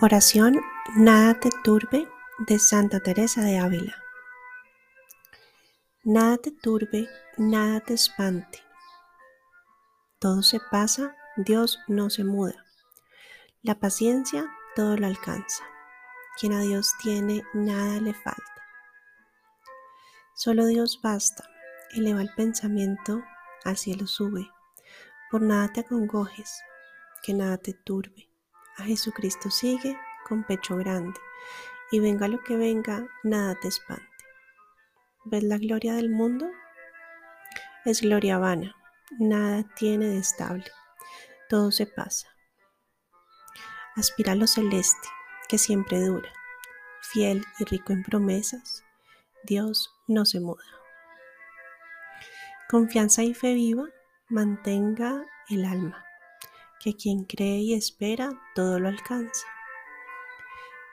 Oración Nada te turbe de Santa Teresa de Ávila. Nada te turbe, nada te espante. Todo se pasa, Dios no se muda. La paciencia todo lo alcanza. Quien a Dios tiene, nada le falta. Solo Dios basta. Eleva el pensamiento, al cielo sube. Por nada te acongojes, que nada te turbe a Jesucristo sigue con pecho grande, y venga lo que venga, nada te espante. ¿Ves la gloria del mundo? Es gloria vana, nada tiene de estable, todo se pasa. Aspira a lo celeste, que siempre dura, fiel y rico en promesas, Dios no se muda. Confianza y fe viva mantenga el alma que quien cree y espera todo lo alcanza.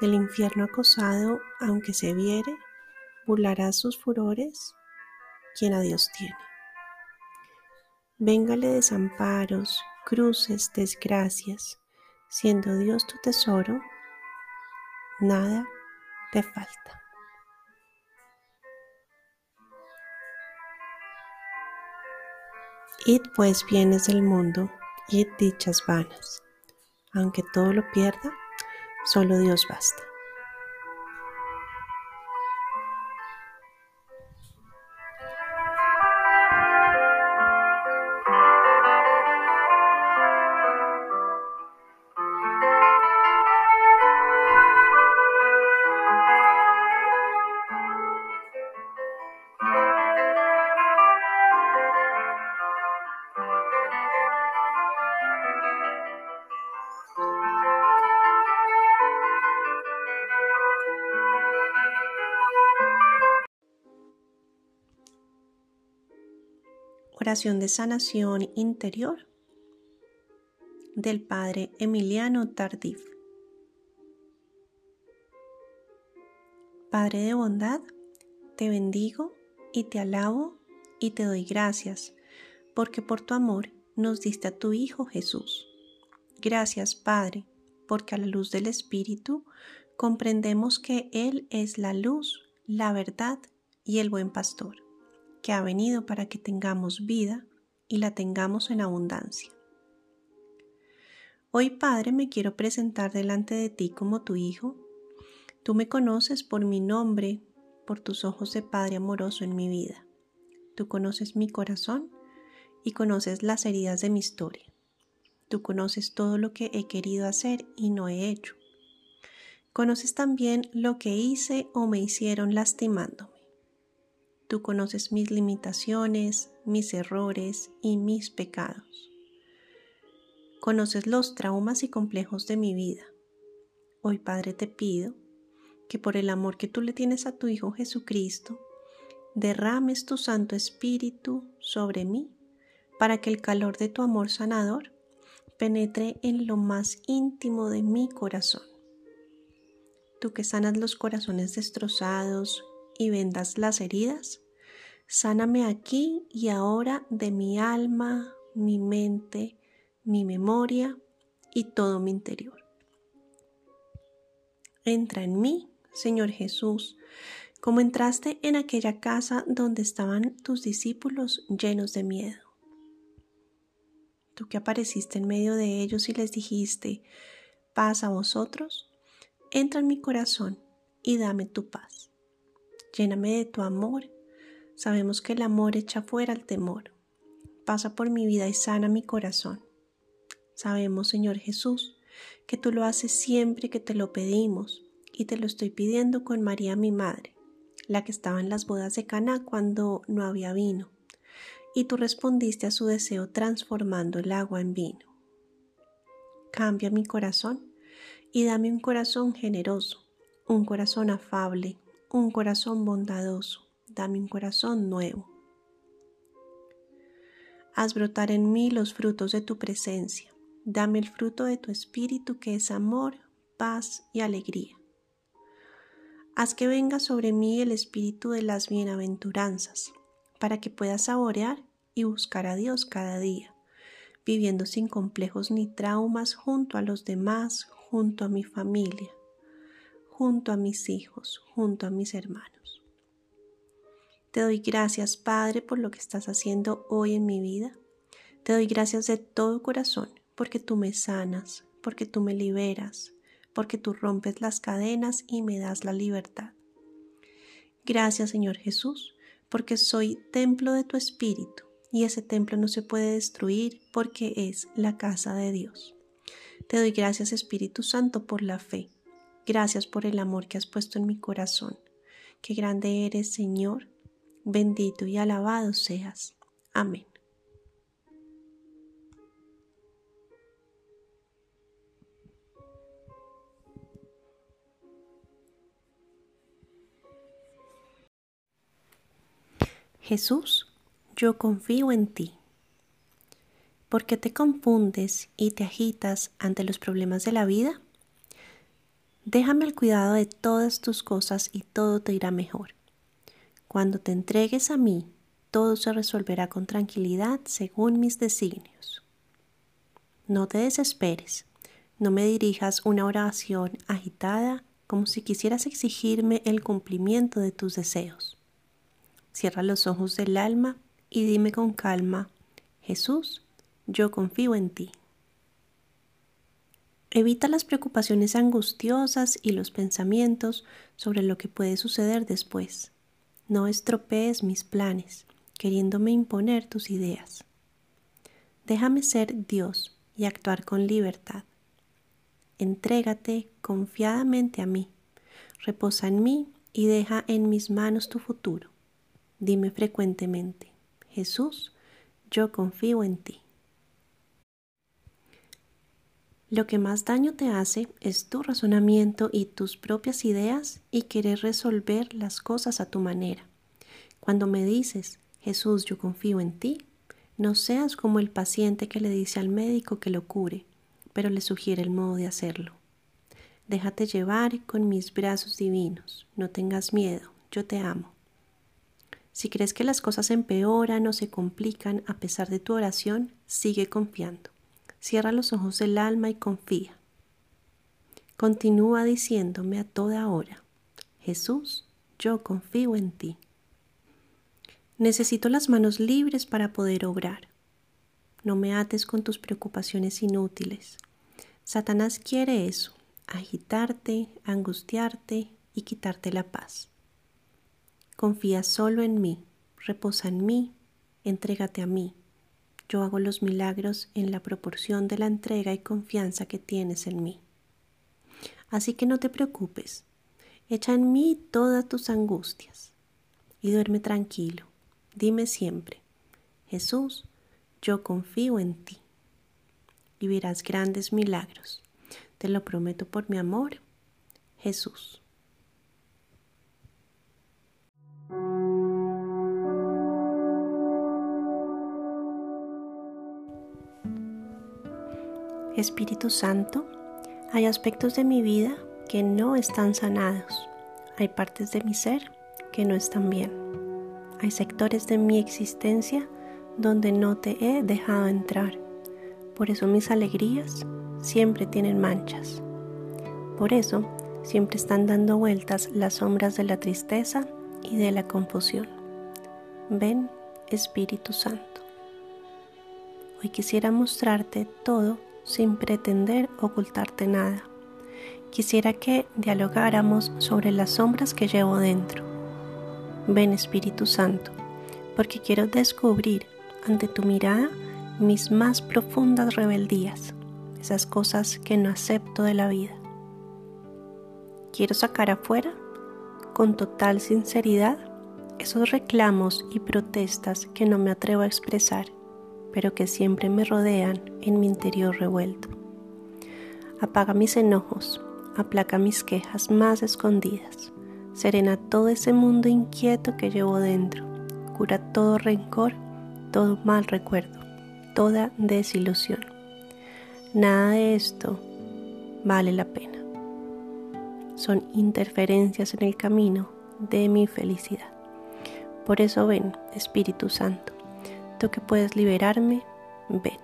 Del infierno acosado, aunque se viere, burlará sus furores quien a Dios tiene. Véngale desamparos, cruces, desgracias, siendo Dios tu tesoro, nada te falta. Id pues bienes del mundo y dichas vanas. Aunque todo lo pierda, solo Dios basta. Oración de sanación interior del Padre Emiliano Tardif. Padre de bondad, te bendigo y te alabo y te doy gracias, porque por tu amor nos diste a tu Hijo Jesús. Gracias, Padre, porque a la luz del Espíritu comprendemos que Él es la luz, la verdad y el buen pastor que ha venido para que tengamos vida y la tengamos en abundancia. Hoy, Padre, me quiero presentar delante de ti como tu Hijo. Tú me conoces por mi nombre, por tus ojos de Padre amoroso en mi vida. Tú conoces mi corazón y conoces las heridas de mi historia. Tú conoces todo lo que he querido hacer y no he hecho. Conoces también lo que hice o me hicieron lastimando. Tú conoces mis limitaciones, mis errores y mis pecados. Conoces los traumas y complejos de mi vida. Hoy, Padre, te pido que por el amor que tú le tienes a tu Hijo Jesucristo, derrames tu Santo Espíritu sobre mí para que el calor de tu amor sanador penetre en lo más íntimo de mi corazón. Tú que sanas los corazones destrozados y vendas las heridas, Sáname aquí y ahora de mi alma, mi mente, mi memoria y todo mi interior. Entra en mí, Señor Jesús, como entraste en aquella casa donde estaban tus discípulos llenos de miedo. Tú que apareciste en medio de ellos y les dijiste, paz a vosotros, entra en mi corazón y dame tu paz. Lléname de tu amor Sabemos que el amor echa fuera el temor. Pasa por mi vida y sana mi corazón. Sabemos, Señor Jesús, que tú lo haces siempre que te lo pedimos y te lo estoy pidiendo con María mi madre, la que estaba en las bodas de Caná cuando no había vino, y tú respondiste a su deseo transformando el agua en vino. Cambia mi corazón y dame un corazón generoso, un corazón afable, un corazón bondadoso, dame un corazón nuevo. Haz brotar en mí los frutos de tu presencia. Dame el fruto de tu espíritu que es amor, paz y alegría. Haz que venga sobre mí el espíritu de las bienaventuranzas, para que pueda saborear y buscar a Dios cada día, viviendo sin complejos ni traumas junto a los demás, junto a mi familia, junto a mis hijos, junto a mis hermanos. Te doy gracias, Padre, por lo que estás haciendo hoy en mi vida. Te doy gracias de todo corazón porque tú me sanas, porque tú me liberas, porque tú rompes las cadenas y me das la libertad. Gracias, Señor Jesús, porque soy templo de tu Espíritu y ese templo no se puede destruir porque es la casa de Dios. Te doy gracias, Espíritu Santo, por la fe. Gracias por el amor que has puesto en mi corazón. Qué grande eres, Señor. Bendito y alabado seas. Amén. Jesús, yo confío en ti. ¿Por qué te confundes y te agitas ante los problemas de la vida? Déjame el cuidado de todas tus cosas y todo te irá mejor. Cuando te entregues a mí, todo se resolverá con tranquilidad según mis designios. No te desesperes, no me dirijas una oración agitada como si quisieras exigirme el cumplimiento de tus deseos. Cierra los ojos del alma y dime con calma, Jesús, yo confío en ti. Evita las preocupaciones angustiosas y los pensamientos sobre lo que puede suceder después. No estropees mis planes, queriéndome imponer tus ideas. Déjame ser Dios y actuar con libertad. Entrégate confiadamente a mí, reposa en mí y deja en mis manos tu futuro. Dime frecuentemente, Jesús, yo confío en ti. Lo que más daño te hace es tu razonamiento y tus propias ideas y querer resolver las cosas a tu manera. Cuando me dices, Jesús, yo confío en ti, no seas como el paciente que le dice al médico que lo cure, pero le sugiere el modo de hacerlo. Déjate llevar con mis brazos divinos, no tengas miedo, yo te amo. Si crees que las cosas empeoran o se complican a pesar de tu oración, sigue confiando. Cierra los ojos del alma y confía. Continúa diciéndome a toda hora, Jesús, yo confío en ti. Necesito las manos libres para poder obrar. No me ates con tus preocupaciones inútiles. Satanás quiere eso, agitarte, angustiarte y quitarte la paz. Confía solo en mí, reposa en mí, entrégate a mí. Yo hago los milagros en la proporción de la entrega y confianza que tienes en mí. Así que no te preocupes, echa en mí todas tus angustias y duerme tranquilo. Dime siempre, Jesús, yo confío en ti y verás grandes milagros. Te lo prometo por mi amor, Jesús. Espíritu Santo, hay aspectos de mi vida que no están sanados. Hay partes de mi ser que no están bien. Hay sectores de mi existencia donde no te he dejado entrar. Por eso mis alegrías siempre tienen manchas. Por eso siempre están dando vueltas las sombras de la tristeza y de la confusión. Ven, Espíritu Santo. Hoy quisiera mostrarte todo sin pretender ocultarte nada. Quisiera que dialogáramos sobre las sombras que llevo dentro. Ven Espíritu Santo, porque quiero descubrir ante tu mirada mis más profundas rebeldías, esas cosas que no acepto de la vida. Quiero sacar afuera, con total sinceridad, esos reclamos y protestas que no me atrevo a expresar pero que siempre me rodean en mi interior revuelto. Apaga mis enojos, aplaca mis quejas más escondidas, serena todo ese mundo inquieto que llevo dentro, cura todo rencor, todo mal recuerdo, toda desilusión. Nada de esto vale la pena. Son interferencias en el camino de mi felicidad. Por eso ven, Espíritu Santo, que puedes liberarme, ven.